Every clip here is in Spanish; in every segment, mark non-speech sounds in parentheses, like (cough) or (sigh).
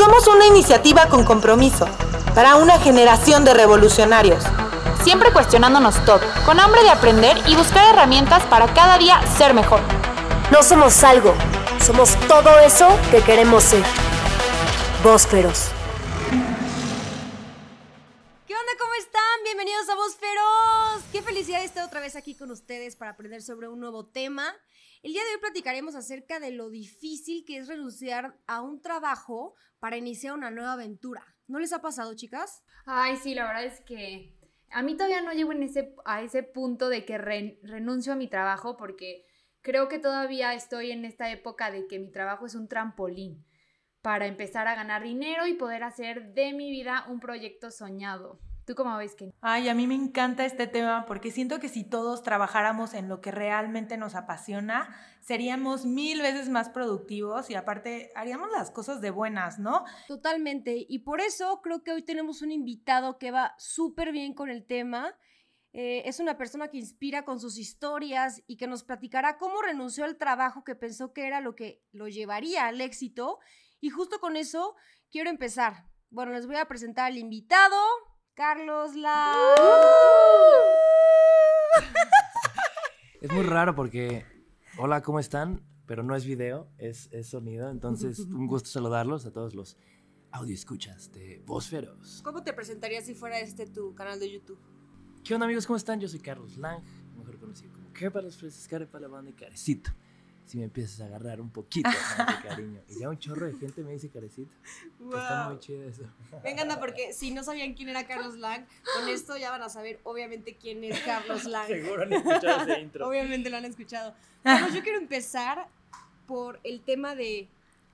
Somos una iniciativa con compromiso para una generación de revolucionarios. Siempre cuestionándonos todo, con hambre de aprender y buscar herramientas para cada día ser mejor. No somos algo, somos todo eso que queremos ser. Bósferos. ¿Qué onda? ¿Cómo están? Bienvenidos a Bósferos. Qué felicidad estar otra vez aquí con ustedes para aprender sobre un nuevo tema. El día de hoy platicaremos acerca de lo difícil que es renunciar a un trabajo para iniciar una nueva aventura. ¿No les ha pasado, chicas? Ay, sí, la verdad es que a mí todavía no llego en ese, a ese punto de que renuncio a mi trabajo porque creo que todavía estoy en esta época de que mi trabajo es un trampolín para empezar a ganar dinero y poder hacer de mi vida un proyecto soñado. ¿Tú cómo ves, que Ay, a mí me encanta este tema porque siento que si todos trabajáramos en lo que realmente nos apasiona, seríamos mil veces más productivos y aparte haríamos las cosas de buenas, ¿no? Totalmente. Y por eso creo que hoy tenemos un invitado que va súper bien con el tema. Eh, es una persona que inspira con sus historias y que nos platicará cómo renunció al trabajo que pensó que era lo que lo llevaría al éxito. Y justo con eso quiero empezar. Bueno, les voy a presentar al invitado. Carlos La. Es muy raro porque, hola, ¿cómo están? Pero no es video, es, es sonido. Entonces, (laughs) un gusto saludarlos a todos los audio escuchas de Vosferos. ¿Cómo te presentarías si fuera este tu canal de YouTube? ¿Qué onda, amigos? ¿Cómo están? Yo soy Carlos Lang, mejor conocido como Care para los fresas, Care para la banda y Carecito si me empiezas a agarrar un poquito más de (laughs) cariño. Y ya un chorro de gente me dice carecito. Está muy chido eso. Vengan, porque si no sabían quién era Carlos Lang, con esto ya van a saber obviamente quién es Carlos Lang. (laughs) Seguro han escuchado ese (laughs) intro. obviamente lo han escuchado. Carlos, yo quiero empezar por el tema de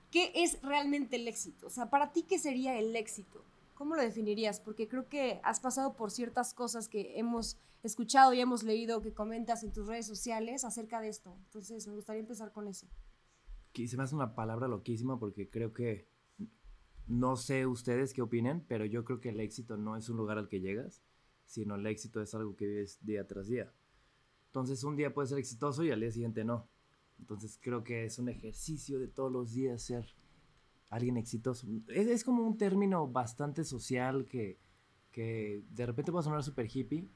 qué es realmente el éxito. O sea, para ti, ¿qué sería el éxito? ¿Cómo lo definirías? Porque creo que has pasado por ciertas cosas que hemos escuchado y hemos leído que comentas en tus redes sociales acerca de esto. Entonces, me gustaría empezar con eso. Que se me hace una palabra loquísima porque creo que no sé ustedes qué opinen, pero yo creo que el éxito no es un lugar al que llegas, sino el éxito es algo que vives día tras día. Entonces, un día puede ser exitoso y al día siguiente no. Entonces, creo que es un ejercicio de todos los días ser alguien exitoso. Es, es como un término bastante social que, que de repente puede sonar súper hippie,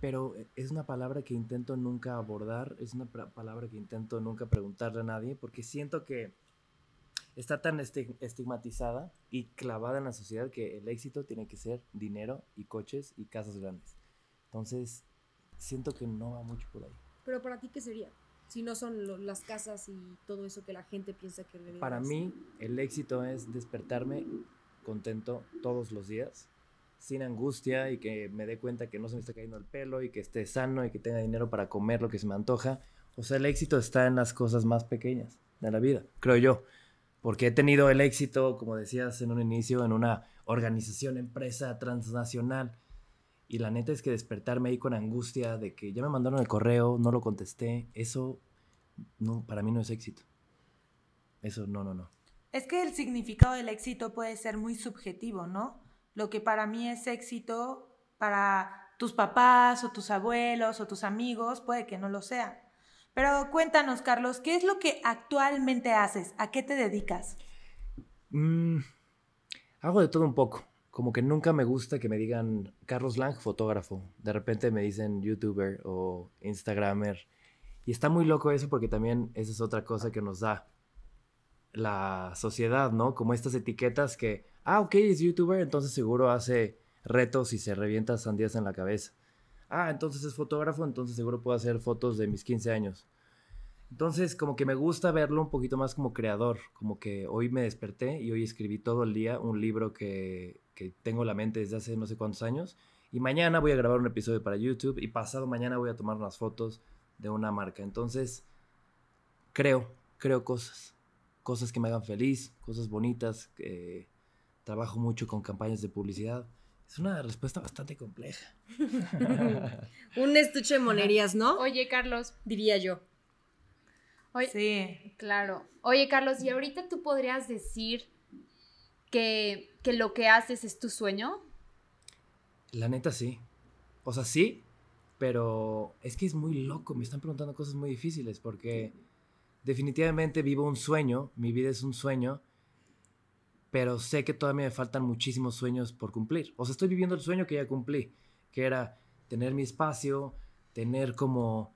pero es una palabra que intento nunca abordar, es una palabra que intento nunca preguntarle a nadie, porque siento que está tan estigmatizada y clavada en la sociedad que el éxito tiene que ser dinero y coches y casas grandes. Entonces, siento que no va mucho por ahí. Pero para ti, ¿qué sería? Si no son las casas y todo eso que la gente piensa que debería Para mí, el éxito es despertarme contento todos los días sin angustia y que me dé cuenta que no se me está cayendo el pelo y que esté sano y que tenga dinero para comer lo que se me antoja. O sea, el éxito está en las cosas más pequeñas de la vida, creo yo. Porque he tenido el éxito, como decías en un inicio, en una organización, empresa transnacional. Y la neta es que despertarme ahí con angustia de que ya me mandaron el correo, no lo contesté, eso no, para mí no es éxito. Eso no, no, no. Es que el significado del éxito puede ser muy subjetivo, ¿no? lo que para mí es éxito, para tus papás o tus abuelos o tus amigos, puede que no lo sea. Pero cuéntanos, Carlos, ¿qué es lo que actualmente haces? ¿A qué te dedicas? Mm, hago de todo un poco. Como que nunca me gusta que me digan Carlos Lang, fotógrafo. De repente me dicen youtuber o instagramer. Y está muy loco eso porque también esa es otra cosa que nos da la sociedad, ¿no? Como estas etiquetas que Ah, ok, es youtuber, entonces seguro hace retos y se revienta sandías en la cabeza. Ah, entonces es fotógrafo, entonces seguro puedo hacer fotos de mis 15 años. Entonces, como que me gusta verlo un poquito más como creador, como que hoy me desperté y hoy escribí todo el día un libro que, que tengo en la mente desde hace no sé cuántos años. Y mañana voy a grabar un episodio para YouTube y pasado mañana voy a tomar unas fotos de una marca. Entonces, creo, creo cosas. Cosas que me hagan feliz, cosas bonitas, que trabajo mucho con campañas de publicidad. Es una respuesta bastante compleja. (laughs) Un estuche de monerías, ¿no? Oye, Carlos. Diría yo. Oye, sí. Claro. Oye, Carlos, ¿y ahorita tú podrías decir que, que lo que haces es tu sueño? La neta sí. O sea, sí, pero es que es muy loco. Me están preguntando cosas muy difíciles porque definitivamente vivo un sueño, mi vida es un sueño, pero sé que todavía me faltan muchísimos sueños por cumplir. O sea, estoy viviendo el sueño que ya cumplí, que era tener mi espacio, tener como,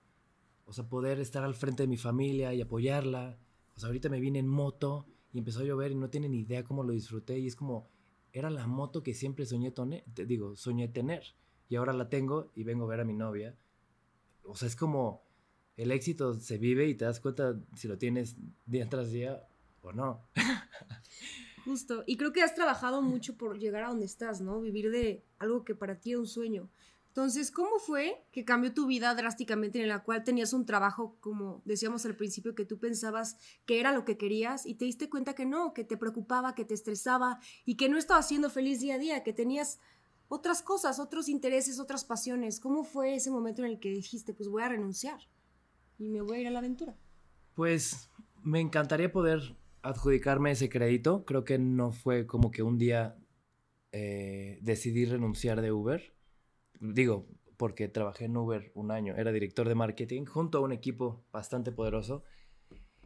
o sea, poder estar al frente de mi familia y apoyarla. O sea, ahorita me vine en moto y empezó a llover y no tienen idea cómo lo disfruté y es como, era la moto que siempre soñé, tone- te digo, soñé tener y ahora la tengo y vengo a ver a mi novia. O sea, es como el éxito se vive y te das cuenta si lo tienes día tras día o no. (laughs) Justo. Y creo que has trabajado mucho por llegar a donde estás, ¿no? Vivir de algo que para ti era un sueño. Entonces, ¿cómo fue que cambió tu vida drásticamente en la cual tenías un trabajo, como decíamos al principio, que tú pensabas que era lo que querías y te diste cuenta que no, que te preocupaba, que te estresaba y que no estabas siendo feliz día a día, que tenías otras cosas, otros intereses, otras pasiones? ¿Cómo fue ese momento en el que dijiste, pues voy a renunciar y me voy a ir a la aventura? Pues me encantaría poder adjudicarme ese crédito. Creo que no fue como que un día eh, decidí renunciar de Uber. Digo, porque trabajé en Uber un año. Era director de marketing junto a un equipo bastante poderoso.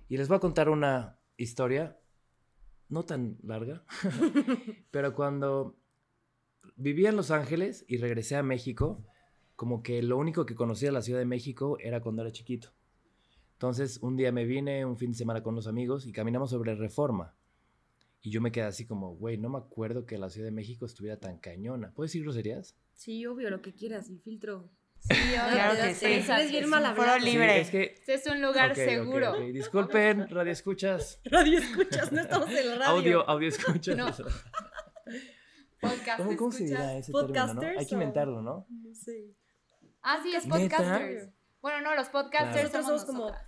Y les voy a contar una historia, no tan larga, (laughs) pero cuando vivía en Los Ángeles y regresé a México, como que lo único que conocía de la Ciudad de México era cuando era chiquito. Entonces, un día me vine un fin de semana con los amigos y caminamos sobre Reforma. Y yo me quedé así como, güey, no me acuerdo que la Ciudad de México estuviera tan cañona. ¿Puedes decir groserías? Sí, obvio, lo que quieras, mi filtro. Sí, (laughs) obvio, Claro te que das sí. Eres bien. Foro libre. Sí, es que... Este es un lugar seguro. Disculpen, (laughs) radio escuchas. Radio escuchas, no estamos en la radio. Audio, audio escuchas. No. Podcast. ¿Cómo, cómo se dirá ese término, no? ¿Podcasters Hay que inventarlo, ¿no? No sé. Ah, sí, es ¿Neta? podcasters. Bueno, no, los podcasters Claro. Nosotros somos, somos como-.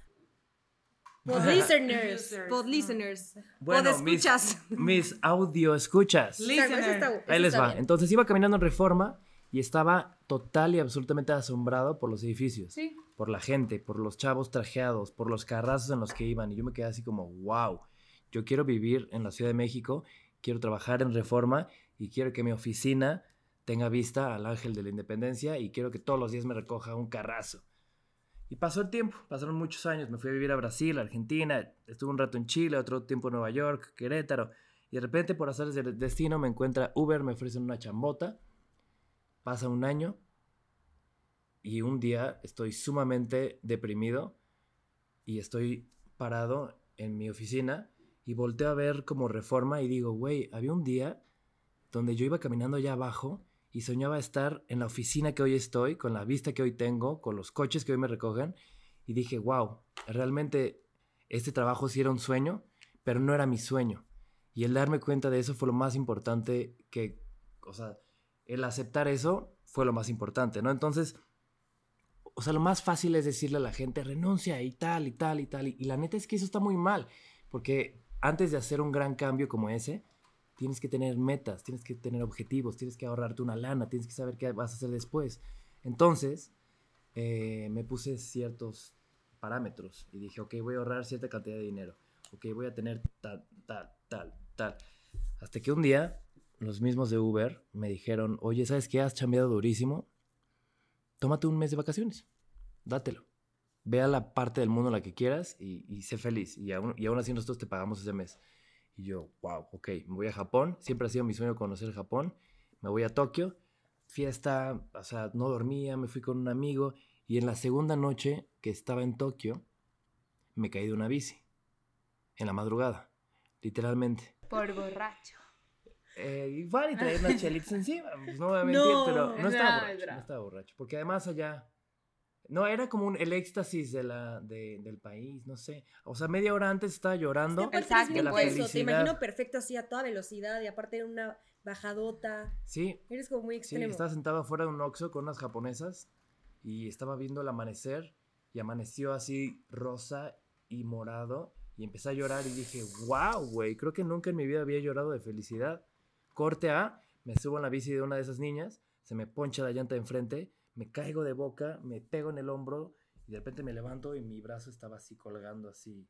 Pod listeners. Pod listeners. Bueno, Pod mis, escuchas. mis audio escuchas. Listener. Ahí les va. Entonces iba caminando en Reforma y estaba total y absolutamente asombrado por los edificios. Sí. por la gente, por los chavos trajeados, por los carrazos en los que iban. Y yo me quedé así como, wow, yo quiero vivir en la Ciudad de México, quiero trabajar en Reforma y quiero que mi oficina tenga vista al Ángel de la Independencia y quiero que todos los días me recoja un carrazo. Y pasó el tiempo, pasaron muchos años, me fui a vivir a Brasil, a Argentina, estuve un rato en Chile, otro tiempo en Nueva York, Querétaro, y de repente por hacer del destino me encuentra Uber, me ofrecen una chambota, pasa un año, y un día estoy sumamente deprimido y estoy parado en mi oficina y volteo a ver como reforma y digo, güey, había un día donde yo iba caminando allá abajo y soñaba estar en la oficina que hoy estoy, con la vista que hoy tengo, con los coches que hoy me recogen y dije, wow, realmente este trabajo sí era un sueño, pero no era mi sueño. Y el darme cuenta de eso fue lo más importante que, o sea, el aceptar eso fue lo más importante, ¿no? Entonces, o sea, lo más fácil es decirle a la gente, renuncia y tal y tal y tal. Y, y la neta es que eso está muy mal, porque antes de hacer un gran cambio como ese, tienes que tener metas, tienes que tener objetivos, tienes que ahorrarte una lana, tienes que saber qué vas a hacer después. Entonces, eh, me puse ciertos parámetros y dije, ok, voy a ahorrar cierta cantidad de dinero, ok, voy a tener tal, tal, tal, tal. Hasta que un día, los mismos de Uber me dijeron, oye, ¿sabes qué? Has chambeado durísimo, tómate un mes de vacaciones, dátelo. Ve a la parte del mundo en la que quieras y, y sé feliz. Y aún, y aún así nosotros te pagamos ese mes. Y yo, wow, ok, me voy a Japón. Siempre ha sido mi sueño conocer Japón. Me voy a Tokio. Fiesta, o sea, no dormía, me fui con un amigo. Y en la segunda noche que estaba en Tokio, me caí de una bici. En la madrugada, literalmente. Por borracho. Eh, igual y traía unas chelitas encima, pues no voy a mentir, No, pero no estaba borracho, no. no estaba borracho, porque además allá, no, era como un, el éxtasis de la, de- del país, no sé, o sea, media hora antes estaba llorando Aparte Exacto, de la intenso, Te felicidad. imagino perfecto así a toda velocidad y aparte en una bajadota. Sí, Eres como muy sí, extremo. estaba sentado afuera de un Oxxo con unas japonesas y estaba viendo el amanecer y amaneció así rosa y morado y empecé a llorar y dije, wow, güey, creo que nunca en mi vida había llorado de felicidad. Corte A, me subo en la bici de una de esas niñas, se me poncha la llanta de enfrente, me caigo de boca, me pego en el hombro y de repente me levanto y mi brazo estaba así colgando, así,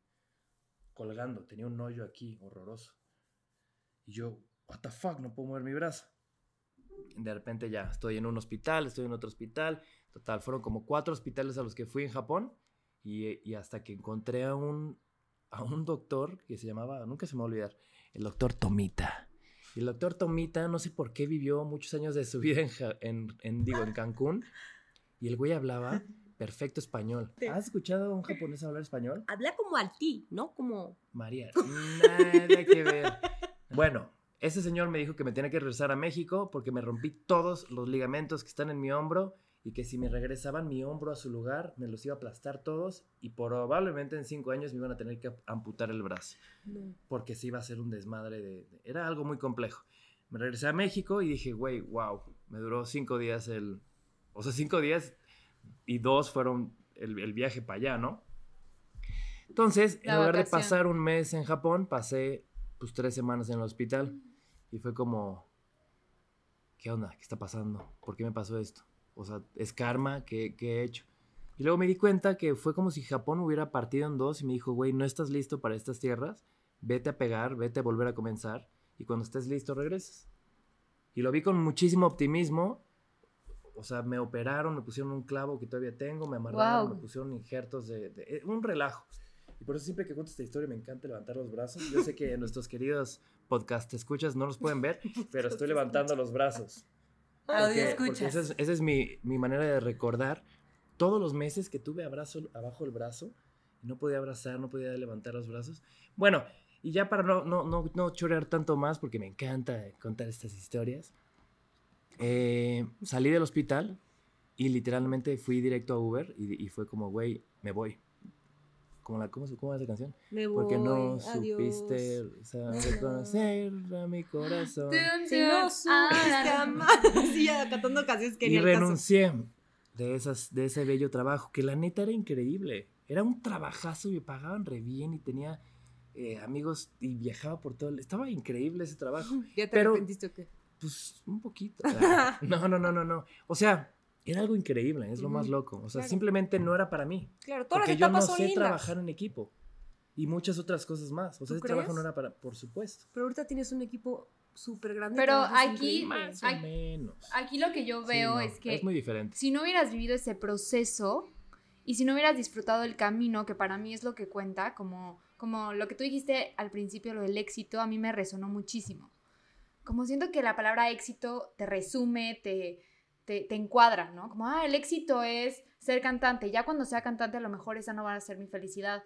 colgando, tenía un hoyo aquí horroroso. Y yo, what the fuck, no puedo mover mi brazo. De repente ya estoy en un hospital, estoy en otro hospital. Total, fueron como cuatro hospitales a los que fui en Japón. Y, hasta que encontré a un, a un doctor que se llamaba, nunca se me va a olvidar, el doctor Tomita. Y el doctor Tomita, no sé por qué vivió muchos años de su vida en, en, en, digo, en Cancún. Y el güey hablaba (laughs) perfecto español. ¿Has escuchado a un japonés hablar español? Habla como al ti, ¿no? Como... María, (laughs) nada que ver. Bueno, ese señor me dijo que me tenía que regresar a México porque me rompí todos los ligamentos que están en mi hombro y que si me regresaban mi hombro a su lugar me los iba a aplastar todos y probablemente en cinco años me iban a tener que amputar el brazo porque se iba a hacer un desmadre de, de- Era algo muy complejo. Me regresé a México y dije, güey, wow, me duró cinco días el... O sea, cinco días y dos fueron el, el viaje para allá, ¿no? Entonces, en lugar de pasar un mes en Japón, pasé pues tres semanas en el hospital y fue como, ¿qué onda? ¿Qué está pasando? ¿Por qué me pasó esto? O sea, ¿es karma? ¿Qué, qué he hecho? Y luego me di cuenta que fue como si Japón hubiera partido en dos y me dijo, güey, no estás listo para estas tierras, vete a pegar, vete a volver a comenzar y cuando estés listo regresas. Y lo vi con muchísimo optimismo. O sea, me operaron, me pusieron un clavo que todavía tengo, me amarraron, Guau. me pusieron injertos de, de- eh, un relajo. Y por eso siempre que cuento esta historia me encanta levantar los brazos. Yo sé que (laughs) nuestros queridos podcast escuchas no los pueden ver, (laughs) pero estoy levantando los brazos. Audio escuchas. esa es, esa es mi, mi manera de recordar todos los meses que tuve abrazo abajo el brazo no podía abrazar, no podía levantar los brazos. Bueno, y ya para no, no, no, no chorear tanto más, porque me encanta contar estas historias, eh, salí del hospital y literalmente fui directo a Uber y, y fue como, güey, me voy. Como la, ¿cómo, se- ¿Cómo es la canción? Me Porque no voy, adiós. supiste saber conocer a mi corazón. (laughs) Si no supiste amar. (laughs) Sí, ya cantando canciones que Y caso. renuncié de, esas, de ese bello trabajo, que la neta era increíble. Era un trabajazo y me pagaban re bien y tenía eh, amigos y viajaba por todo. el- Estaba increíble ese trabajo. (laughs) ¿Ya te Pero- arrepentiste o qué? Pues un poquito. Ah, No, no, no, no, no. O sea, era algo increíble, es lo más Ujú, loco. O sea, claro. simplemente no era para mí. Claro, todas Porque las yo no etapas son sé lindas. trabajar en equipo. Y muchas otras cosas más. O sea, ¿Tú ese trabajo crees? no era para, por supuesto. Pero ahorita tienes un equipo súper grande. Pero aquí-. Más o menos. Aquí lo que yo Sí, veo no, es que Es muy diferente. si no hubieras vivido ese proceso y si no hubieras disfrutado el camino, que para mí es lo que cuenta, como, como lo que tú dijiste al principio, lo del éxito, a mí me resonó muchísimo. Como siento que la palabra éxito te resume, te, te, te encuadra, ¿no? Como, ah, el éxito es ser cantante. Ya cuando sea cantante, a lo mejor esa no va a ser mi felicidad.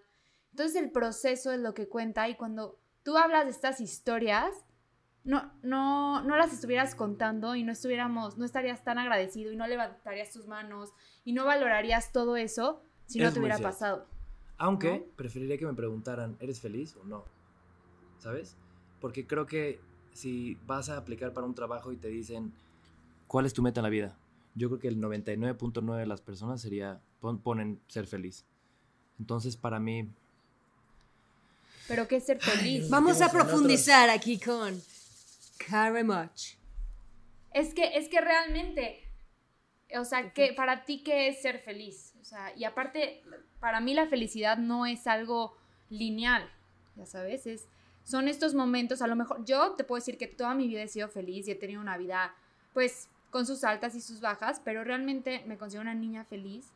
Entonces el proceso es lo que cuenta y cuando tú hablas de estas historias, no, no, no las estuvieras contando y no estuviéramos, no estarías tan agradecido y no levantarías tus manos y no valorarías todo eso si no Es te hubiera cierto. pasado. Aunque ¿no? preferiría que me preguntaran, ¿eres feliz o no? ¿Sabes? Porque creo que si vas a aplicar para un trabajo y te dicen, ¿cuál es tu meta en la vida? Yo creo que el 99.9 de las personas sería, pon- ponen ser feliz. Entonces, para mí, Pero qué es ser feliz. Vamos a profundizar aquí con Karen Much. Es que, es que realmente, o sea, que para ti, ¿qué es ser feliz? O sea, y aparte, para mí la felicidad no es algo lineal, ya sabes, es, son estos momentos, a lo mejor, yo te puedo decir que toda mi vida he sido feliz y he tenido una vida, pues, con sus altas y sus bajas, pero realmente me considero una niña feliz,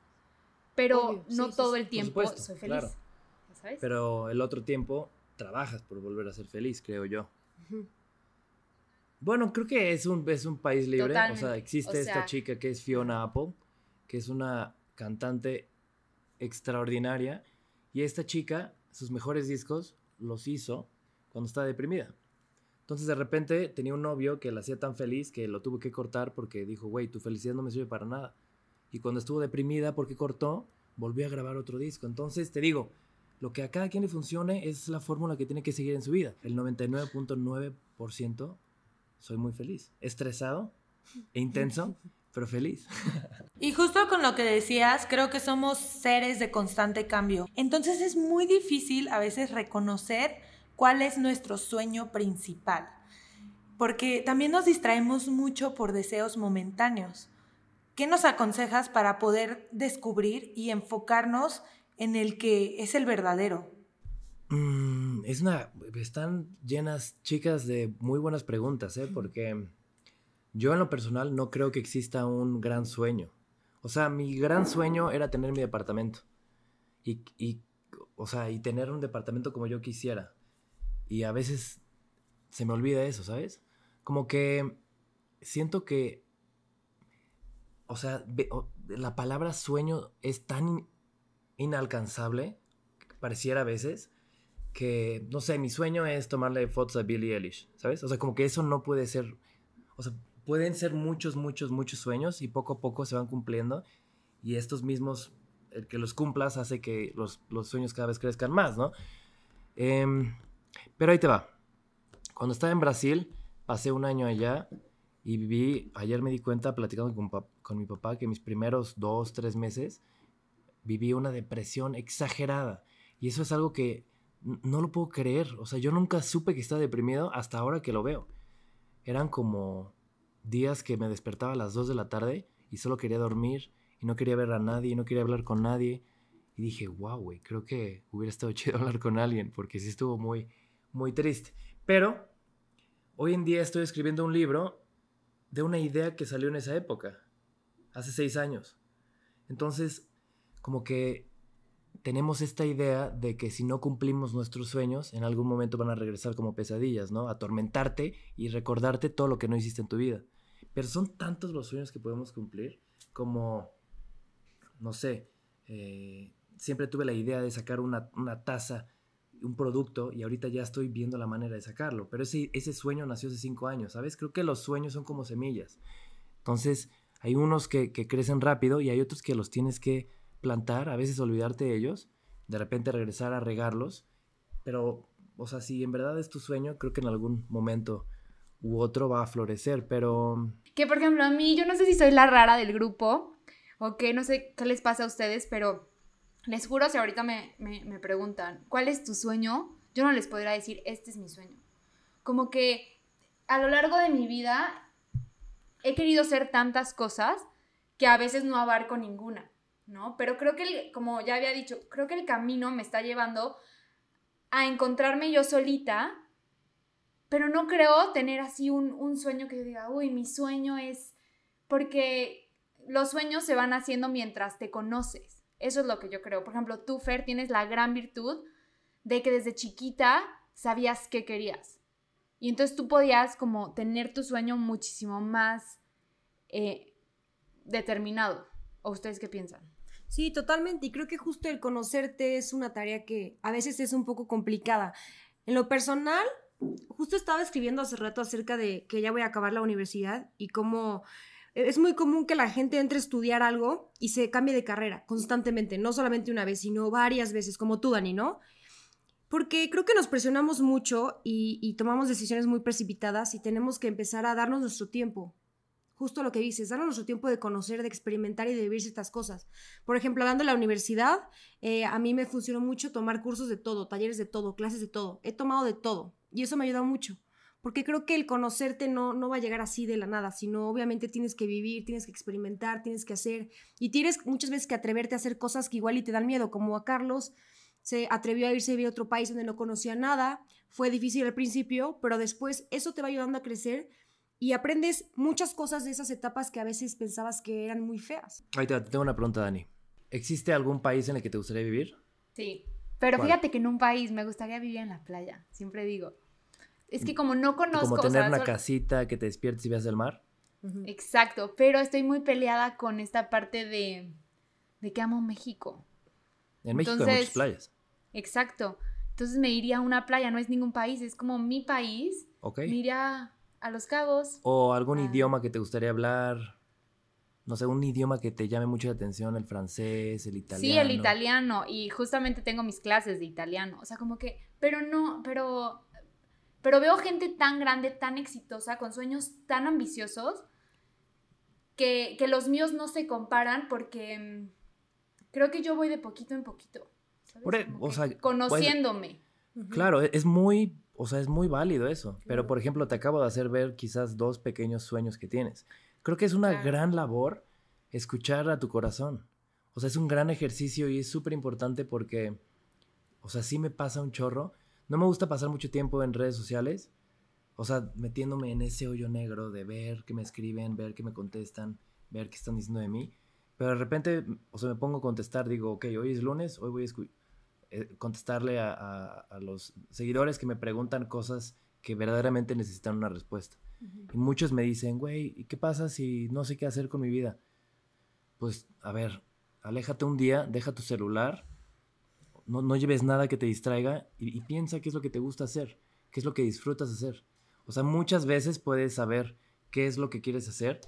pero Obvio, no sí, todo sí. el tiempo supuesto, soy feliz, claro. ya sabes. pero el otro tiempo trabajas por volver a ser feliz, creo yo. Bueno, creo que es un, es un país libre. O sea, existe O esta chica que es Fiona Apple, que es una cantante extraordinaria. Y esta chica, sus mejores discos los hizo cuando estaba deprimida. Entonces de repente tenía un novio que la hacía tan feliz que lo tuvo que cortar porque dijo, güey, tu felicidad no me sirve para nada. Y cuando estuvo deprimida porque cortó, volvió a grabar otro disco. Entonces te digo, lo que a cada quien le funcione es la fórmula que tiene que seguir en su vida. El 99.9% soy muy feliz. Estresado e intenso, (laughs) pero feliz. Y justo con lo que decías, creo que somos seres de constante cambio. Entonces es muy difícil a veces reconocer cuál es nuestro sueño principal. Porque también nos distraemos mucho por deseos momentáneos. ¿Qué nos aconsejas para poder descubrir y enfocarnos en el que es el verdadero? Mm, es una. Están llenas, chicas, de muy buenas preguntas, ¿eh? Porque yo, en lo personal, no creo que exista un gran sueño. O sea, mi gran sueño era tener mi departamento. Y, y, o sea, y tener un departamento como yo quisiera. Y a veces se me olvida eso, ¿sabes? como que siento que, o sea, la palabra sueño es tan in- inalcanzable, pareciera a veces, que, no sé, mi sueño es tomarle fotos a Billie Eilish, ¿sabes? O sea, como que eso no puede ser, o sea, pueden ser muchos, muchos, muchos sueños y poco a poco se van cumpliendo y estos mismos, el que los cumplas hace que los, los sueños cada vez crezcan más, ¿no? Em, pero ahí te va. Cuando estaba en Brasil, pasé un año allá y viví, ayer me di cuenta platicando con, mi papá que mis primeros dos, tres meses viví una depresión exagerada. Y eso es algo que no lo puedo creer. O sea, yo nunca supe que estaba deprimido hasta ahora que lo veo. Eran como días que me despertaba a las 2 de la tarde y solo quería dormir y no quería ver a nadie y no quería hablar con nadie. Y dije, wow, güey, creo que hubiera estado (laughs) chido hablar con alguien porque sí estuvo muy, muy triste. Pero hoy en día estoy escribiendo un libro de una idea que salió en esa época, hace seis años. Entonces, como que tenemos esta idea de que si no cumplimos nuestros sueños, en algún momento van a regresar como pesadillas, ¿no? Atormentarte y recordarte todo lo que no hiciste en tu vida. Pero son tantos los sueños que podemos cumplir como, no sé, eh, siempre tuve la idea de sacar una, una taza, un producto, y ahorita ya estoy viendo la manera de sacarlo. Pero ese, ese sueño nació hace cinco años, ¿sabes? Creo que los sueños son como semillas. Entonces, hay unos que, que crecen rápido y hay otros que los tienes que plantar, a veces olvidarte de ellos, de repente regresar a regarlos, pero, o sea, si en verdad es tu sueño, creo que en algún momento u otro va a florecer, pero Que por ejemplo, a mí, yo no sé si soy la rara del grupo o qué, no sé qué les pasa a ustedes, pero les juro, si ahorita me, me, preguntan, ¿cuál es tu sueño? Yo no les podría decir, este es mi sueño. Como que a lo largo de mi vida he querido ser tantas cosas que a veces no abarco ninguna, ¿no? Pero creo que, el- como ya había dicho, creo que el camino me está llevando a encontrarme yo solita pero no creo tener así un, un sueño que diga, uy, mi sueño es, porque los sueños se van haciendo mientras te conoces. Eso es lo que yo creo. Por ejemplo, tú, Fer, tienes la gran virtud de que desde chiquita sabías qué querías. Y entonces tú podías como tener tu sueño muchísimo más eh, determinado. ¿O ustedes qué piensan? Sí, totalmente. Y creo que justo el conocerte es una tarea que a veces es un poco complicada. En lo personal, justo estaba escribiendo hace rato acerca de que ya voy a acabar la universidad y cómo es muy común que la gente entre a estudiar algo y se cambie de carrera constantemente, no solamente una vez, sino varias veces, como tú, Dani, ¿no? Porque creo que nos presionamos mucho y, y tomamos decisiones muy precipitadas y tenemos que empezar a darnos nuestro tiempo. Justo lo que dices, darnos nuestro tiempo de conocer, de experimentar y de vivir ciertas cosas. Por ejemplo, hablando de la universidad, eh, a mí me funcionó mucho tomar cursos de todo, talleres de todo, clases de todo. He tomado de todo y eso me ha ayudado mucho. Porque creo que el conocerte no, no va a llegar así de la nada, sino obviamente tienes que vivir, tienes que experimentar, tienes que hacer. Y tienes muchas veces que atreverte a hacer cosas que igual y te dan miedo, como a Carlos se atrevió a irse a vivir a otro país donde no conocía nada. Fue difícil al principio, pero después eso te va ayudando a crecer y aprendes muchas cosas de esas etapas que a veces pensabas que eran muy feas. ahí te, tengo una pregunta, Dani. ¿Existe algún país en el que te gustaría vivir? Sí. Pero ¿Cuál? fíjate que en un país me gustaría vivir en la playa, siempre digo. Es que como no conozco... Como o tener sea, una solo- casita que te despiertes y veas el mar. Exacto, pero estoy muy peleada con esta parte de, de que amo México. En México hay Entonces- muchas playas. Exacto. Entonces me iría a una playa, no es ningún país, es como mi país. ¿Ok? Me iría a Los Cabos. O algún Ah. idioma que te gustaría hablar. No sé, un idioma que te llame mucho la atención, el francés, el italiano. Sí, el italiano. Y justamente tengo mis clases de italiano. O sea, como que, pero no, pero, pero veo gente tan grande, tan exitosa, con sueños tan ambiciosos, que, que los míos no se comparan porque mm, creo que yo voy de poquito en poquito. ¿sabes? Por e- o sea, conociéndome. Claro, e- es muy, o sea, es muy válido eso. Pero, por ejemplo, te acabo de hacer ver quizás dos pequeños sueños que tienes. Creo que es una Claro. gran labor escuchar a tu corazón. O sea, es un gran ejercicio y es súper importante porque, o sea, sí me pasa un chorro. No me gusta pasar mucho tiempo en redes sociales. O sea, metiéndome en ese hoyo negro de ver que me escriben, ver que me contestan, ver qué están diciendo de mí. Pero de repente, o sea, me pongo a contestar, digo, ok, hoy es lunes, hoy voy a eh, contestarle a, a- a los seguidores que me preguntan cosas que verdaderamente necesitan una respuesta. Y muchos me dicen, güey, ¿y qué pasa si no sé qué hacer con mi vida? Pues, a ver, aléjate un día, deja tu celular, no, no lleves nada que te distraiga y, y piensa qué es lo que te gusta hacer, qué es lo que disfrutas hacer. O sea, muchas veces puedes saber qué es lo que quieres hacer,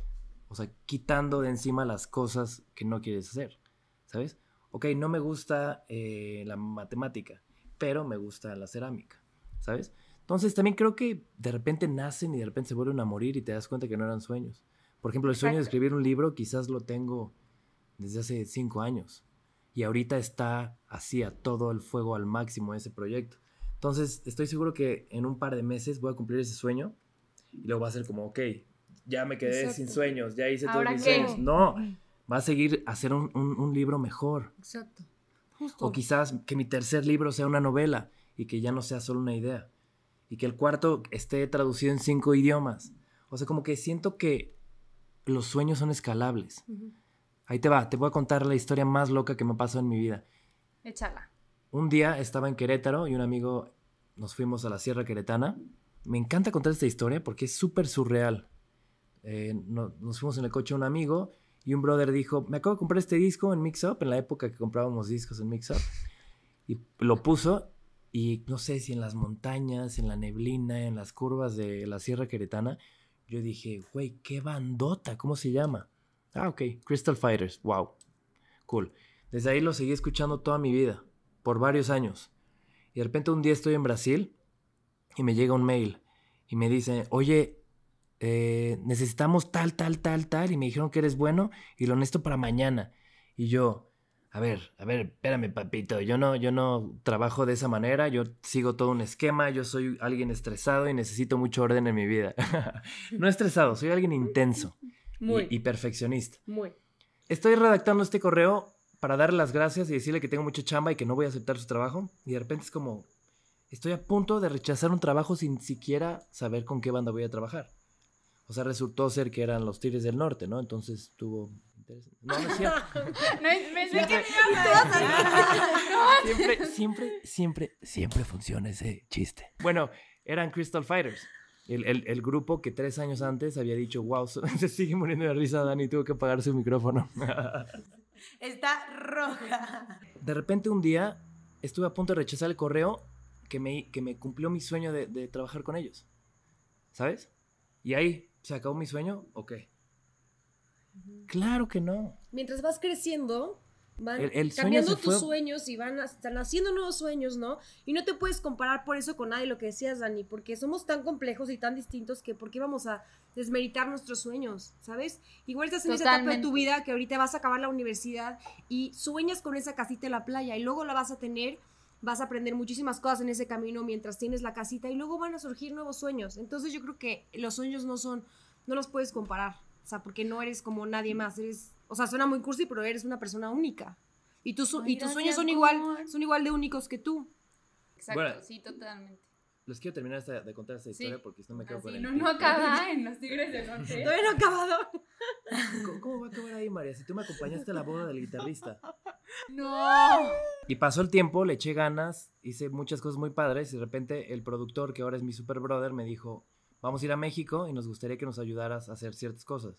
o sea, quitando de encima las cosas que no quieres hacer, ¿sabes? Ok, no me gusta eh, la matemática, pero me gusta la cerámica, ¿sabes? Entonces también creo que de repente nacen y de repente se vuelven a morir y te das cuenta que no eran sueños. Por ejemplo, el sueño de escribir un libro quizás lo tengo desde hace cinco años y ahorita está así a todo el fuego al máximo ese proyecto. Entonces estoy seguro que en un par de meses voy a cumplir ese sueño y luego va a ser como, ok, ya me quedé Exacto. sin sueños, ya hice todos ¿Ahora mis qué? sueños. No, va a seguir a hacer un, un- un libro mejor. Exacto. Justo. O quizás que mi tercer libro sea una novela y que ya no sea solo una idea. Y que el cuarto esté traducido en cinco idiomas. O sea, como que siento que los sueños son escalables. Ujú. Ahí te va, te voy a contar la historia más loca que me pasó en mi vida. Échala. Un día estaba en Querétaro y un amigo nos fuimos a la Sierra Queretana. Me encanta contar esta historia porque es súper surreal. Eh, no- nos fuimos en el coche un amigo y un brother dijo, me acabo de comprar este disco en Mix Up, en la época que comprábamos discos en Mix Up. Y lo puso y no sé si en las montañas, en la neblina, en las curvas de la Sierra Queretana, yo dije, güey, qué bandota, ¿cómo se llama? Ah, ok, Crystal Fighters, wow, cool. Desde ahí lo seguí escuchando toda mi vida, por varios años. Y de repente un día estoy en Brasil y me llega un mail y me dice, oye, eh, necesitamos tal, tal, tal, tal, y me dijeron que eres bueno y lo necesito para mañana. Y yo, a ver, a ver, espérame, papito, yo no, yo no trabajo de esa manera, yo sigo todo un esquema, yo soy alguien estresado y necesito mucho orden en mi vida. (laughs) no estresado, soy alguien intenso Muy. y perfeccionista. Muy. Estoy redactando este correo para darle las gracias y decirle que tengo mucha chamba y que no voy a aceptar su trabajo. Y de repente es como, estoy a punto de rechazar un trabajo sin siquiera saber con qué banda voy a trabajar. O sea, resultó ser que eran los Tigres del Norte, ¿no? Entonces tuvo... No, no es cierto. (laughs) No, pensé que (laughs) Siempre, siempre, siempre, siempre funciona ese chiste. Bueno, eran Crystal Fighters. El, el- el grupo que tres años antes había dicho, wow, (laughs) se sigue muriendo de risa, Dani, tuvo que apagar su micrófono. (laughs) Está roja. De repente un día estuve a punto de rechazar el correo que me, que me cumplió mi sueño de, de trabajar con ellos. ¿Sabes? Y ahí, ¿se acabó mi sueño o qué? Claro que no. Mientras vas creciendo, van El- el sueño cambiando tus fue- sueños y van a- están haciendo nuevos sueños, ¿no? Y no te puedes comparar por eso con nadie, lo que decías, Dani, porque somos tan complejos y tan distintos que ¿por qué vamos a desmeritar nuestros sueños, ¿sabes? Igual estás en esa etapa de Totalmente. tu vida que ahorita vas a acabar la universidad y sueñas con esa casita en la playa y luego la vas a tener, vas a aprender muchísimas cosas en ese camino mientras tienes la casita y luego van a surgir nuevos sueños. Entonces yo creo que los sueños no son, no los puedes comparar, o sea, porque no eres como nadie más, eres, o sea, suena muy cursi, pero eres una persona única. Y, tus Ay, y tus sueños son igual, son igual de únicos que tú. Exacto, Bueno. sí, totalmente. Les quiero terminar esta- de contar esta Sí. historia porque si no me quedo con Así, el no, no acaba en los Tigres del Norte. (laughs) Todavía no he acabado. (laughs) ¿Cómo, cómo va a acabar ahí, María? Si tú me acompañaste a la boda del guitarrista. No. Y pasó el tiempo, le eché ganas, hice muchas cosas muy padres y de repente el productor, que ahora es mi super brother, me dijo, vamos a ir a México y nos gustaría que nos ayudaras a hacer ciertas cosas.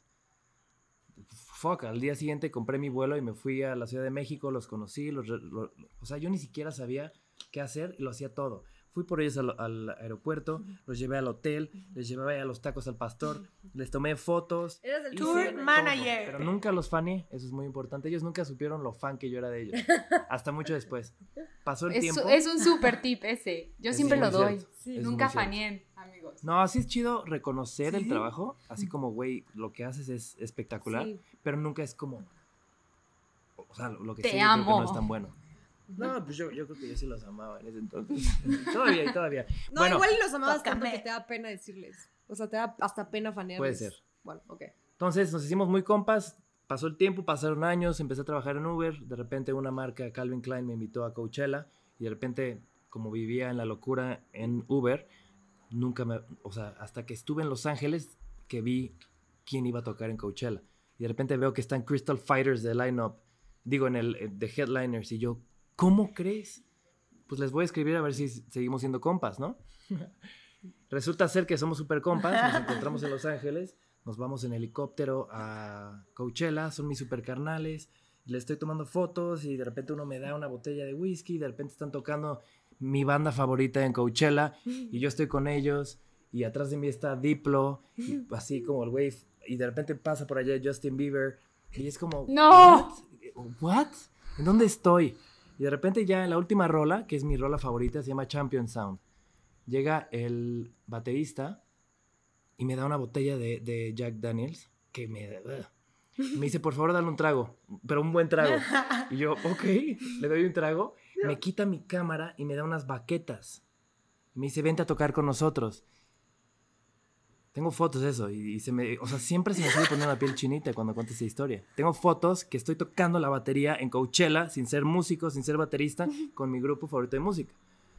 Fuck, al día siguiente compré mi vuelo y me fui a la Ciudad de México, los conocí, los re- lo- o sea, yo ni siquiera sabía qué hacer y lo hacía todo. Fui por ellos al, al aeropuerto, los llevé al hotel, les llevé a los tacos al pastor, les tomé fotos. Eres el Tour todo, manager. Pero nunca los fané, eso es muy importante. Ellos nunca supieron lo fan que yo era de ellos. (laughs) Hasta mucho después. Pasó el Es, tiempo. es un super tip ese. Yo Es siempre lo doy. Nunca cierto. Amigos. No, así es chido reconocer el trabajo, así como, güey, lo que haces es espectacular, Sí. pero nunca es como, o sea, lo que Te sí yo creo que amo. no es tan bueno. No, pues yo, yo creo que yo sí los amaba en ese entonces. (laughs) todavía y todavía. No, bueno, igual y los amabas tanto que te da pena decirles. O sea, te da hasta pena fanearles. Puede ser. Bueno, ok. entonces nos hicimos muy compas, pasó el tiempo, pasaron años, empecé a trabajar en Uber, de repente una marca, Calvin Klein, me invitó a Coachella y de repente, como vivía en la locura en Uber, nunca me, o sea, hasta que estuve en Los Ángeles, que vi quién iba a tocar en Coachella. Y de repente veo que están Crystal Fighters de line-up, digo, en el de Headliners, y yo, ¿cómo crees? Pues les voy a escribir a ver si seguimos siendo compas, ¿no? (laughs) Resulta ser que somos super compas, nos encontramos en Los Ángeles, nos vamos en helicóptero a Coachella, son mis super carnales, le estoy tomando fotos y de repente uno me da una botella de whisky, de repente están tocando mi banda favorita en Coachella y yo estoy con ellos y atrás de mí está Diplo, y así como el güey, y de repente pasa por allá Justin Bieber y es como... ¡No! ¿What? ¿What? ¿En dónde estoy? Y de repente ya en la última rola, que es mi rola favorita, se llama Champion Sound. Llega el baterista y me da una botella de, de Jack Daniels que me... Me dice, por favor, dale un trago, pero un buen trago. (laughs) Y yo, ok, le doy un trago. Me quita mi cámara y me da unas baquetas. Me dice, vente a tocar con nosotros. Tengo fotos de eso y, se me, o sea, siempre se me sigue poniendo la piel chinita cuando cuento esa historia. Tengo fotos que estoy tocando la batería en Coachella sin ser músico, sin ser baterista, con mi grupo favorito de música.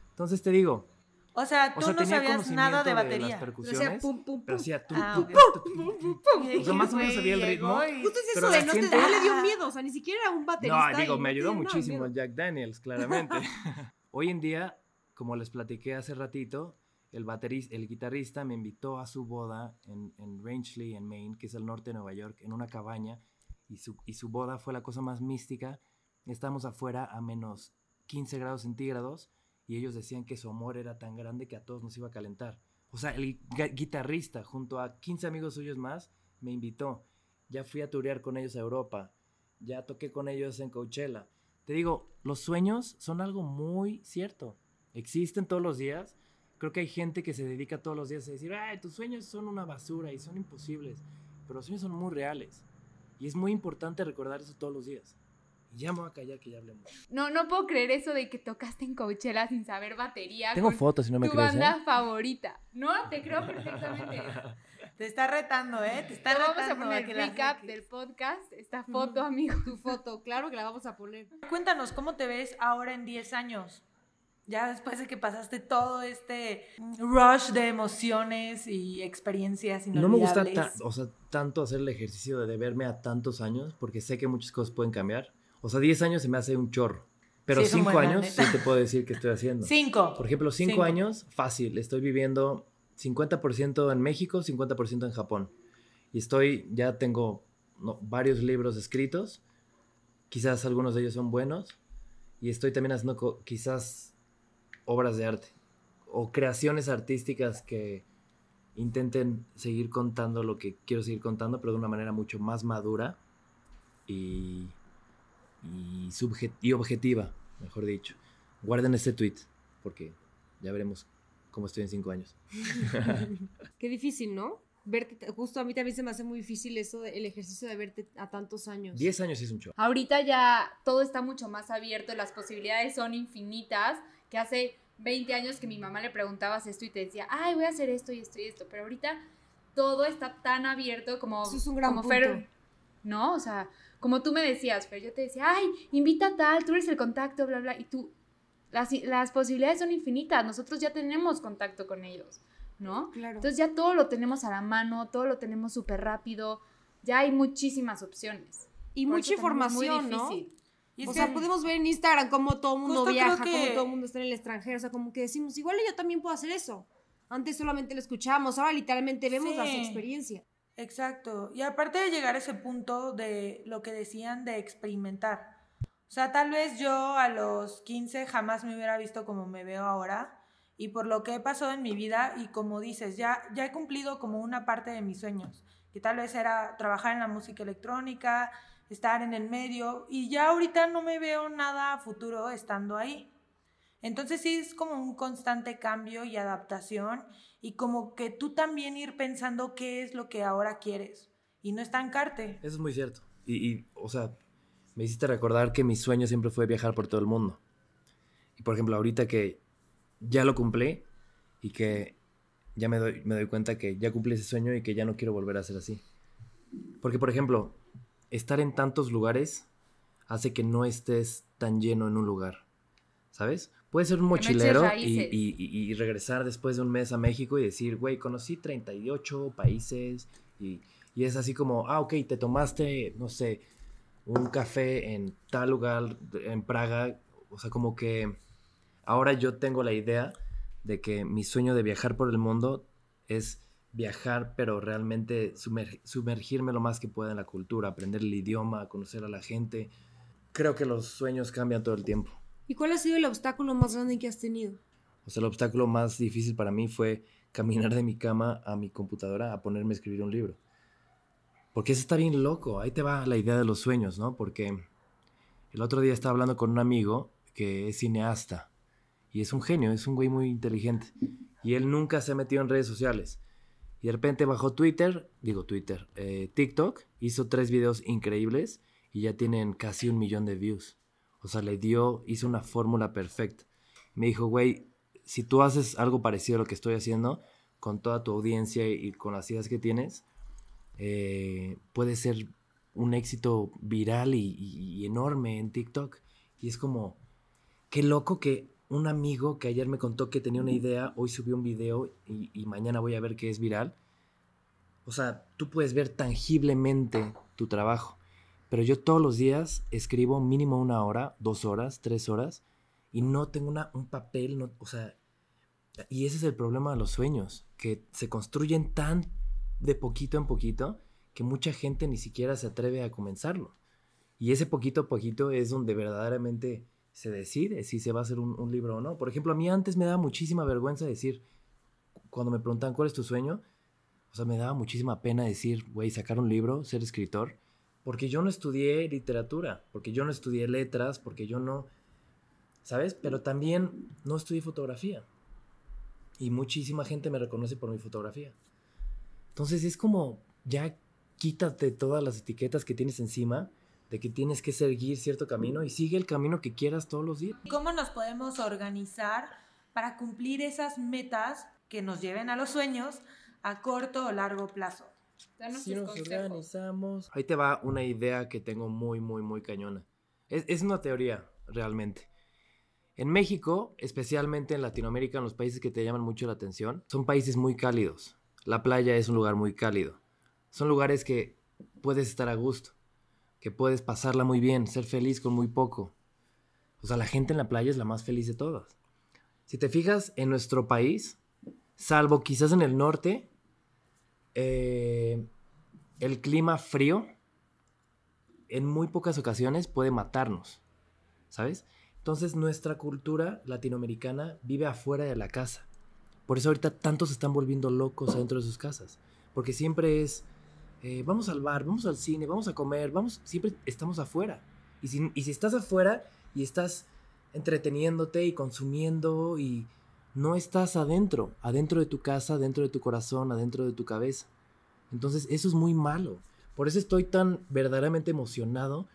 Entonces te digo, O sea, tú o sea, no tenía sabías nada de batería. las O sea, pum, pum, pero pum. hacía tum, Ah, tum, ok. tum, tum, tum, tum. O sea, más o menos sabía el ritmo. Justo es Pero eso de la no, te, gente- no le dio miedo, o sea, ni siquiera era un baterista. No, digo, me ayudó te- no, muchísimo el Jack Daniels, claramente. (laughs) Hoy en día, como les platiqué hace ratito, el, bateris- el guitarrista me invitó a su boda en, en Rangeley, en Maine, que es el norte de Nueva York, en una cabaña, y su, y su boda fue la cosa más mística. Estábamos afuera a menos 15 grados centígrados, y ellos decían que su amor era tan grande que a todos nos iba a calentar. O sea, el gui- guitarrista, junto a 15 amigos suyos más, me invitó. Ya fui a turear con ellos a Europa. Ya toqué con ellos en Coachella. Te digo, los sueños son algo muy cierto. Existen todos los días. Creo que hay gente que se dedica todos los días a decir, ay, tus sueños son una basura y son imposibles. Pero los sueños son muy reales. Y es muy importante recordar eso todos los días. Y ya me voy a callar que ya hablé mucho. No, no puedo creer eso de que tocaste en Coachella sin saber batería. Tengo con fotos si no me tu crees, ¿eh? banda favorita. No, te creo perfectamente. (laughs) Te está retando, ¿eh? Te está Te vamos a retando. poner que la recap del podcast, esta foto, amigo. Tu foto, claro que la vamos a poner. Cuéntanos, ¿cómo te ves ahora en 10 años? Ya después de que pasaste todo este rush de emociones y experiencias No me gusta o sea, tanto hacer el ejercicio de verme a tantos años, porque sé que muchas cosas pueden cambiar. O sea, 10 años se me hace un chorro. Pero Sí, es un 5 buen, la años sí te puedo decir que estoy haciendo. (laughs) Cinco. Por ejemplo, 5 Cinco. años, fácil. Estoy viviendo 50% en México, 50% en Japón. Y estoy, ya tengo no, varios libros escritos. Quizás algunos de ellos son buenos. Y estoy también haciendo quizás obras de arte o creaciones artísticas que intenten seguir contando lo que quiero seguir contando, pero de una manera mucho más madura y, y, objetiva, mejor dicho. Guarden este tweet, porque ya veremos cómo estoy en cinco años. (laughs) Qué difícil, ¿no? Verte, justo a mí también se me hace muy difícil eso, de- el ejercicio de verte a tantos años. Diez años sí es un show. Ahorita ya todo está mucho más abierto, las posibilidades son infinitas, que hace 20 años que mi mamá le preguntabas esto y te decía, ay, voy a hacer esto y esto y esto, pero ahorita todo está tan abierto como, Eso es un gran como punto. Fer, ¿no? O sea, como tú me decías, Fer, yo te decía, ay, invita a tal, tú eres el contacto, bla, bla, y tú, las, las posibilidades son infinitas, nosotros ya tenemos contacto con ellos, ¿no? Claro. Entonces ya todo lo tenemos a la mano, todo lo tenemos súper rápido, ya hay muchísimas opciones. y Por mucha es muy información, ¿no? difícil. Y o que- sea, podemos ver en Instagram cómo todo el mundo Justo viaja, que- cómo todo el mundo está en el extranjero. O sea, como que decimos, igual yo también puedo hacer eso. Antes solamente lo escuchábamos, ahora literalmente vemos Sí. las experiencias. Exacto. Y aparte de llegar a ese punto de lo que decían de experimentar. O sea, tal vez yo a los 15 jamás me hubiera visto como me veo ahora. Y por lo que he pasado en mi vida, y como dices, ya, ya he cumplido como una parte de mis sueños. Que tal vez era trabajar en la música electrónica, estar en el medio. Y ya ahorita no me veo nada futuro estando ahí. Entonces sí es como un constante cambio y adaptación y como que tú también ir pensando qué es lo que ahora quieres y no estancarte. Eso es muy cierto. Y, y, o sea, me hiciste recordar que mi sueño siempre fue viajar por todo el mundo. Y por ejemplo, ahorita que ya lo cumplí y que ya me doy, me doy cuenta que ya cumplí ese sueño y que ya no quiero volver a ser así. Porque, por ejemplo, estar en tantos lugares hace que no estés tan lleno en un lugar. ¿Sabes? Puedes ser un mochilero y, y- regresar después de un mes a México y decir, güey, conocí 38 países y, y es así como, ah, ok, te tomaste, no sé, un café en tal lugar, en Praga. O sea, como que ahora yo tengo la idea de que mi sueño de viajar por el mundo es viajar, pero realmente sumergirme lo más que pueda en la cultura, aprender el idioma, conocer a la gente. Creo que los sueños cambian todo el tiempo. ¿Y cuál ha sido el obstáculo más grande que has tenido? O sea, el obstáculo más difícil para mí fue caminar de mi cama a mi computadora a ponerme a escribir un libro. Porque eso está bien loco. Ahí te va la idea de los sueños, ¿no? Porque el otro día estaba hablando con un amigo que es cineasta y es un genio, es un güey muy inteligente. Y él nunca se ha metido en redes sociales. Y de repente bajó Twitter, digo Twitter, eh, TikTok, hizo tres videos increíbles y ya tienen casi un millón de views. O sea, le dio, hizo una fórmula perfecta. Me dijo, güey, si tú haces algo parecido a lo que estoy haciendo, con toda tu audiencia y con las ideas que tienes, eh, puede ser un éxito viral y, enorme en TikTok. Y es como, qué loco que un amigo que ayer me contó que tenía una idea, hoy subió un video y, y, mañana voy a ver que es viral. O sea, tú puedes ver tangiblemente tu trabajo. Pero yo todos los días escribo mínimo una hora, dos horas, tres horas, y no tengo una, un papel, no, o sea, y ese es el problema de los sueños, que se construyen tan de poquito en poquito que mucha gente ni siquiera se atreve a comenzarlo. Y ese poquito a poquito es donde verdaderamente se decide si se va a hacer un, un, libro o no. Por ejemplo, a mí antes me daba muchísima vergüenza decir, cuando me preguntan cuál es tu sueño, o sea, me daba muchísima pena decir, güey, sacar un libro, ser escritor, porque yo no estudié literatura, porque yo no estudié letras, porque yo no, ¿sabes? Pero también no estudié fotografía. Y muchísima gente me reconoce por mi fotografía. Entonces es como, ya quítate todas las etiquetas que tienes encima de que tienes que seguir cierto camino y sigue el camino que quieras todos los días. ¿Cómo nos podemos organizar para cumplir esas metas que nos lleven a los sueños a corto o largo plazo? Si nos organizamos. Ahí te va una idea que tengo muy, muy, muy cañona. Es, es una teoría, realmente. En México, especialmente en Latinoamérica, en los países que te llaman mucho la atención, son países muy cálidos. La playa es un lugar muy cálido. Son lugares que puedes estar a gusto, que puedes pasarla muy bien, ser feliz con muy poco. O sea, la gente en la playa es la más feliz de todas. Si te fijas en nuestro país, salvo quizás en el norte, eh, el clima frío en muy pocas ocasiones puede matarnos, ¿sabes? Entonces nuestra cultura latinoamericana vive afuera de la casa. Por eso ahorita tantos se están volviendo locos dentro de sus casas. Porque siempre es, eh, vamos al bar, vamos al cine, vamos a comer, vamos, siempre estamos afuera. Y si, y si estás afuera y estás entreteniéndote y consumiendo y no estás adentro, adentro de tu casa, adentro de tu corazón, adentro de tu cabeza. Entonces eso es muy malo. Por eso estoy tan verdaderamente emocionado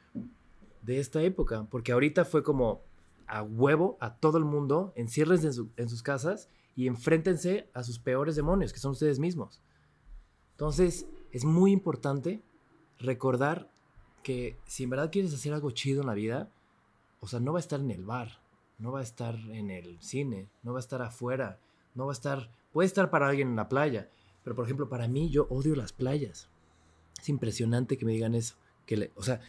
de esta época, porque ahorita fue como a huevo a todo el mundo, enciérrense en, en sus casas y enfréntense a sus peores demonios, que son ustedes mismos. Entonces es muy importante recordar que si en verdad quieres hacer algo chido en la vida, o sea, no va a estar en el bar, no va a estar en el cine, no va a estar afuera, no va a estar, puede estar para alguien en la playa, pero por ejemplo, para mí yo odio las playas. Es impresionante que me digan eso, que le, o sea,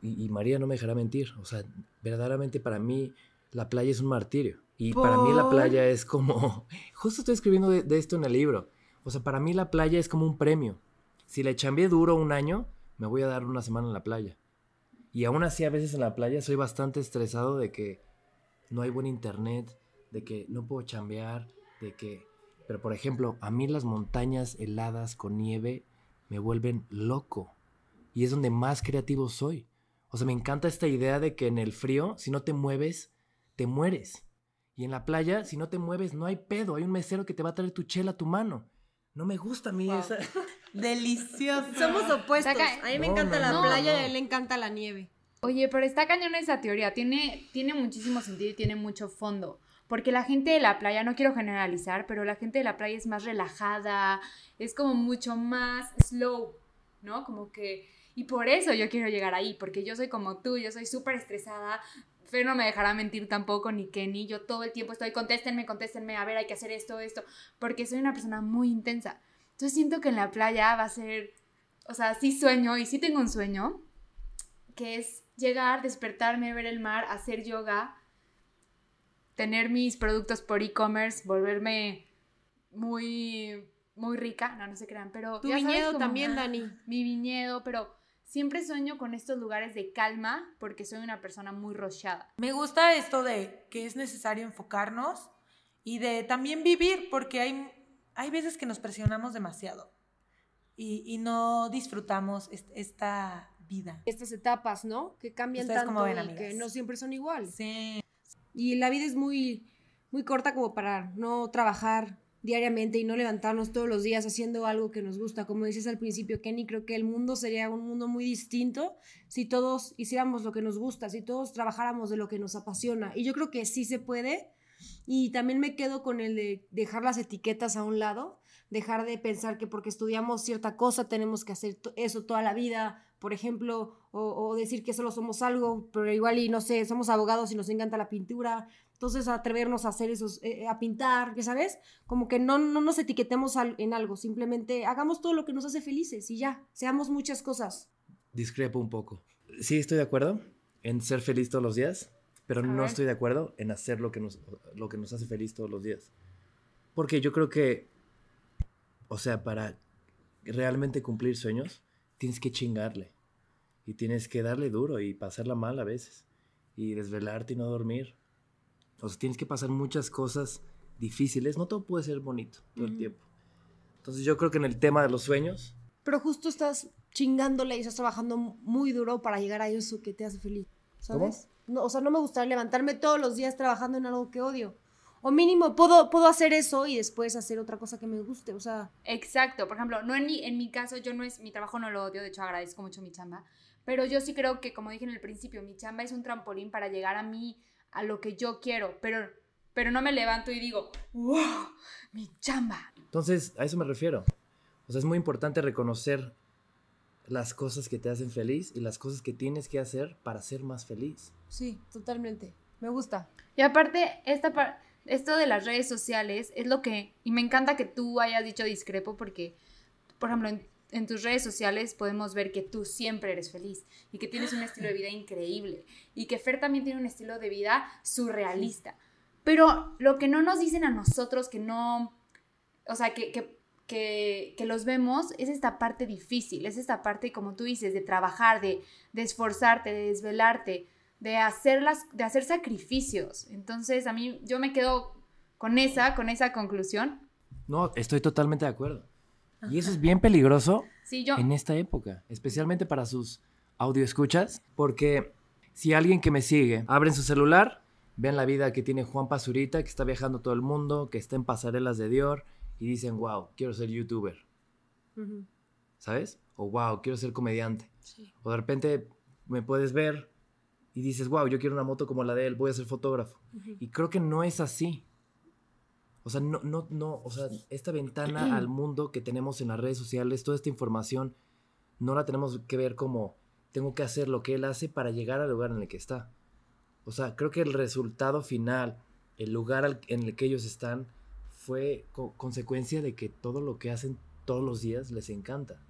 y, María no me dejará mentir, o sea, verdaderamente para mí la playa es un martirio. Y para mí la playa es como, (laughs) justo estoy escribiendo de, esto en el libro, o sea, para mí la playa es como un premio. Si le chambeé duro un año, me voy a dar una semana en la playa. Y aún así a veces en la playa soy bastante estresado de que no hay buen internet, de que no puedo chambear, de que... Pero por ejemplo, a mí las montañas heladas con nieve me vuelven loco. Y es donde más creativo soy. O sea, me encanta esta idea de que en el frío, si no te mueves, te mueres. Y en la playa, si no te mueves, no hay pedo. Hay un mesero que te va a traer tu chela a tu mano. No me gusta a mí esa. (laughs) Delicioso. Somos opuestos. A mí me encanta la playa y a él le encanta la nieve. Oye, pero está cañona esa teoría, tiene, tiene muchísimo sentido y tiene mucho fondo. Porque la gente de la playa, no quiero generalizar, pero la gente de la playa es más relajada, es como mucho más slow, ¿no? Como que... Y por eso yo quiero llegar ahí, porque yo soy como tú, yo soy súper estresada. Fer no me dejará mentir tampoco, ni Kenny. Yo todo el tiempo estoy, contéstenme, contéstenme, a ver, hay que hacer esto, esto, porque soy una persona muy intensa. Entonces siento que en la playa va a ser, o sea, sí sueño y sí tengo un sueño, que es llegar, despertarme, ver el mar, hacer yoga tener mis productos por e-commerce, volverme muy, muy rica, no, no se crean, pero... Tu viñedo también, Dani. (laughs) Mi viñedo, pero siempre sueño con estos lugares de calma porque soy una persona muy rochada. Me gusta esto de que es necesario enfocarnos y de también vivir, porque hay, hay veces que nos presionamos demasiado y, y no disfrutamos est- esta vida. Estas etapas, ¿no? Que cambian ¿Ustedes tanto ven, y amigas? que no siempre son iguales. Sí. Y la vida es muy, muy corta como para no trabajar diariamente y no levantarnos todos los días haciendo algo que nos gusta. Como dices al principio, Kenny, creo que el mundo sería un mundo muy distinto si todos hiciéramos lo que nos gusta, si todos trabajáramos de lo que nos apasiona. Y yo creo que sí se puede. Y también me quedo con el de dejar las etiquetas a un lado, dejar de pensar que porque estudiamos cierta cosa tenemos que hacer eso toda la vida, por ejemplo, o, o decir que solo somos algo, pero igual y no sé, somos abogados y nos encanta la pintura, entonces atrevernos a hacer esos, eh, a pintar, ¿ya sabes? Como que no, no nos etiquetemos al- en algo, simplemente hagamos todo lo que nos hace felices y ya, seamos muchas cosas. Discrepo un poco. Sí, estoy de acuerdo en ser feliz todos los días, pero no ver. estoy de acuerdo en hacer lo que, nos, lo que nos hace feliz todos los días. Porque yo creo que, o sea, para realmente cumplir sueños, tienes que chingarle. Y tienes que darle duro y pasarla mal a veces. Y desvelarte y no dormir. O sea, tienes que pasar muchas cosas difíciles. No todo puede ser bonito todo el tiempo. Entonces yo creo que en el tema de los sueños, Pero justo estás chingándole y estás trabajando muy duro para llegar a eso que te hace feliz, ¿sabes? No, o sea, no me gustaría levantarme todos los días trabajando en algo que odio. O mínimo, puedo, puedo hacer eso y después hacer otra cosa que me guste. O sea, Exacto, por ejemplo, no en mi, en mi caso, yo no es, mi trabajo no lo odio, de hecho agradezco mucho mi chamba, pero yo sí creo que, como dije en el principio, mi chamba es un trampolín para llegar a mí, a lo que yo quiero, pero, pero no me levanto y digo, wow, mi chamba. Entonces, a eso me refiero. O sea, es muy importante reconocer las cosas que te hacen feliz y las cosas que tienes que hacer para ser más feliz. sí, totalmente. Me gusta. Y aparte, esta par- esto de las redes sociales es lo que, y me encanta que tú hayas dicho discrepo porque, por ejemplo, en, tus redes sociales podemos ver que tú siempre eres feliz y que tienes un estilo de vida increíble y que Fer también tiene un estilo de vida surrealista. Pero lo que no nos dicen a nosotros que no, o sea, que, que, que, que los vemos es esta parte difícil, es esta parte, como tú dices, de trabajar, de, de esforzarte, de desvelarte, de hacer, las, de hacer sacrificios. Entonces, a mí, yo me quedo con esa, con esa conclusión. No, estoy totalmente de acuerdo. Y eso es bien peligroso Sí, yo, en esta época, especialmente para sus audio escuchas, porque si alguien que me sigue abre su celular, ven la vida que tiene Juan Pazurita, que está viajando todo el mundo, que está en pasarelas de Dior, y dicen, wow, quiero ser youtuber. ¿sabes? O wow, quiero ser comediante. O de repente me puedes ver y dices, wow, yo quiero una moto como la de él, voy a ser fotógrafo. Y creo que no es así. O sea, no, no, no, o sea, esta ventana al (clears throat) mundo que tenemos en las redes sociales, toda esta información, no la tenemos que ver como tengo que hacer lo que él hace para llegar al lugar en el que está. O sea, creo que el resultado final, el lugar al- en el que ellos están, fue co- consecuencia de que todo lo que hacen todos los días les encanta.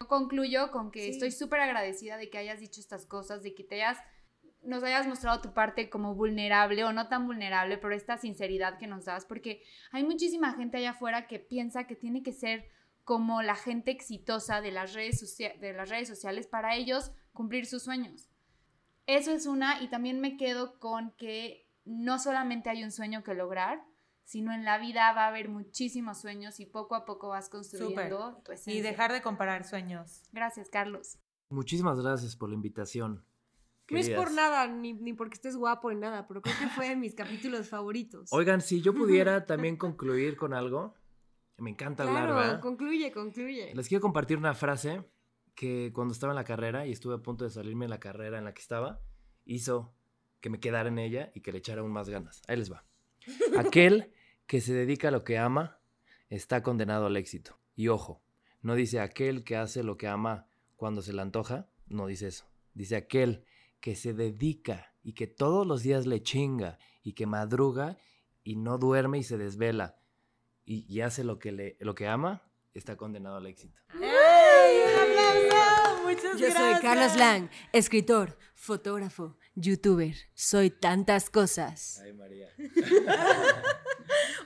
yo concluyo con que Sí. estoy súper agradecida de que hayas dicho estas cosas, de que te hayas, nos hayas mostrado tu parte como vulnerable o no tan vulnerable, pero esta sinceridad que nos das, porque hay muchísima gente allá afuera que piensa que tiene que ser como la gente exitosa de las redes, socia- de las redes sociales para ellos cumplir sus sueños. Eso es una, y también me quedo con que no solamente hay un sueño que lograr, sino en la vida va a haber muchísimos sueños y poco a poco vas construyendo tu Y esencia. dejar de comparar sueños. Gracias, Carlos. Muchísimas gracias por la invitación. No es por nada, ni, ni porque estés guapo ni nada, pero creo que fue de mis capítulos favoritos. Oigan, si yo pudiera (laughs) también concluir con algo, me encanta hablar, ¿verdad? concluye, concluye. Les quiero compartir una frase que cuando estaba en la carrera y estuve a punto de salirme de la carrera en la que estaba, hizo que me quedara en ella y que le echara aún más ganas. Ahí les va. (laughs) Aquel que se dedica a lo que ama está condenado al éxito. Y ojo, no dice aquel que hace lo que ama cuando se le antoja, no dice eso. Dice aquel que se dedica y que todos los días le chinga y que madruga y no duerme y se desvela y, y hace lo que, le, lo que ama, está condenado al éxito. ¡Ey! ¡Un aplauso! Muchas Yo gracias. soy Carlos Lang, escritor, fotógrafo, youtuber. Soy tantas cosas. Ay, María. (laughs)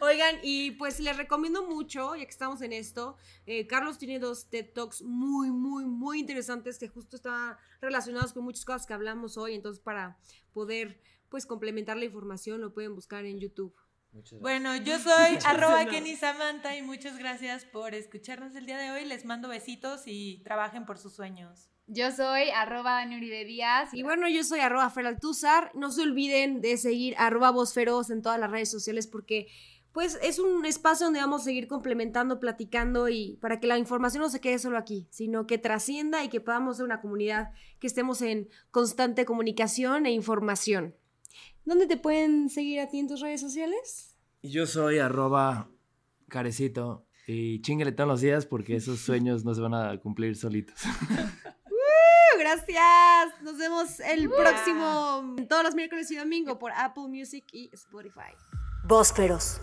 Oigan, y pues les recomiendo mucho, ya que estamos en esto, eh, Carlos tiene dos TED Talks muy, muy, muy interesantes que justo están relacionados con muchas cosas que hablamos hoy, entonces para poder pues complementar la información lo pueden buscar en YouTube. Muchas gracias. Bueno, yo soy (laughs) (laughs) arroba Kenny Samantha y muchas gracias por escucharnos el día de hoy. Les mando besitos y trabajen por sus sueños. Yo soy arroba Dani Uribe Díaz. Y bueno, yo soy arroba Feraltuzar. No se olviden de seguir arroba Vozferoz en todas las redes sociales porque pues es un espacio donde vamos a seguir complementando, platicando y para que la información no se quede solo aquí, sino que trascienda y que podamos ser una comunidad que estemos en constante comunicación e información. ¿Dónde te pueden seguir a ti en tus redes sociales? Yo soy arroba carecito. Y chingale todos los días porque esos (laughs) sueños no se van a cumplir solitos. (laughs) Gracias. Nos vemos el próximo, todos los miércoles y domingo por Apple Music y Spotify. Vósferos.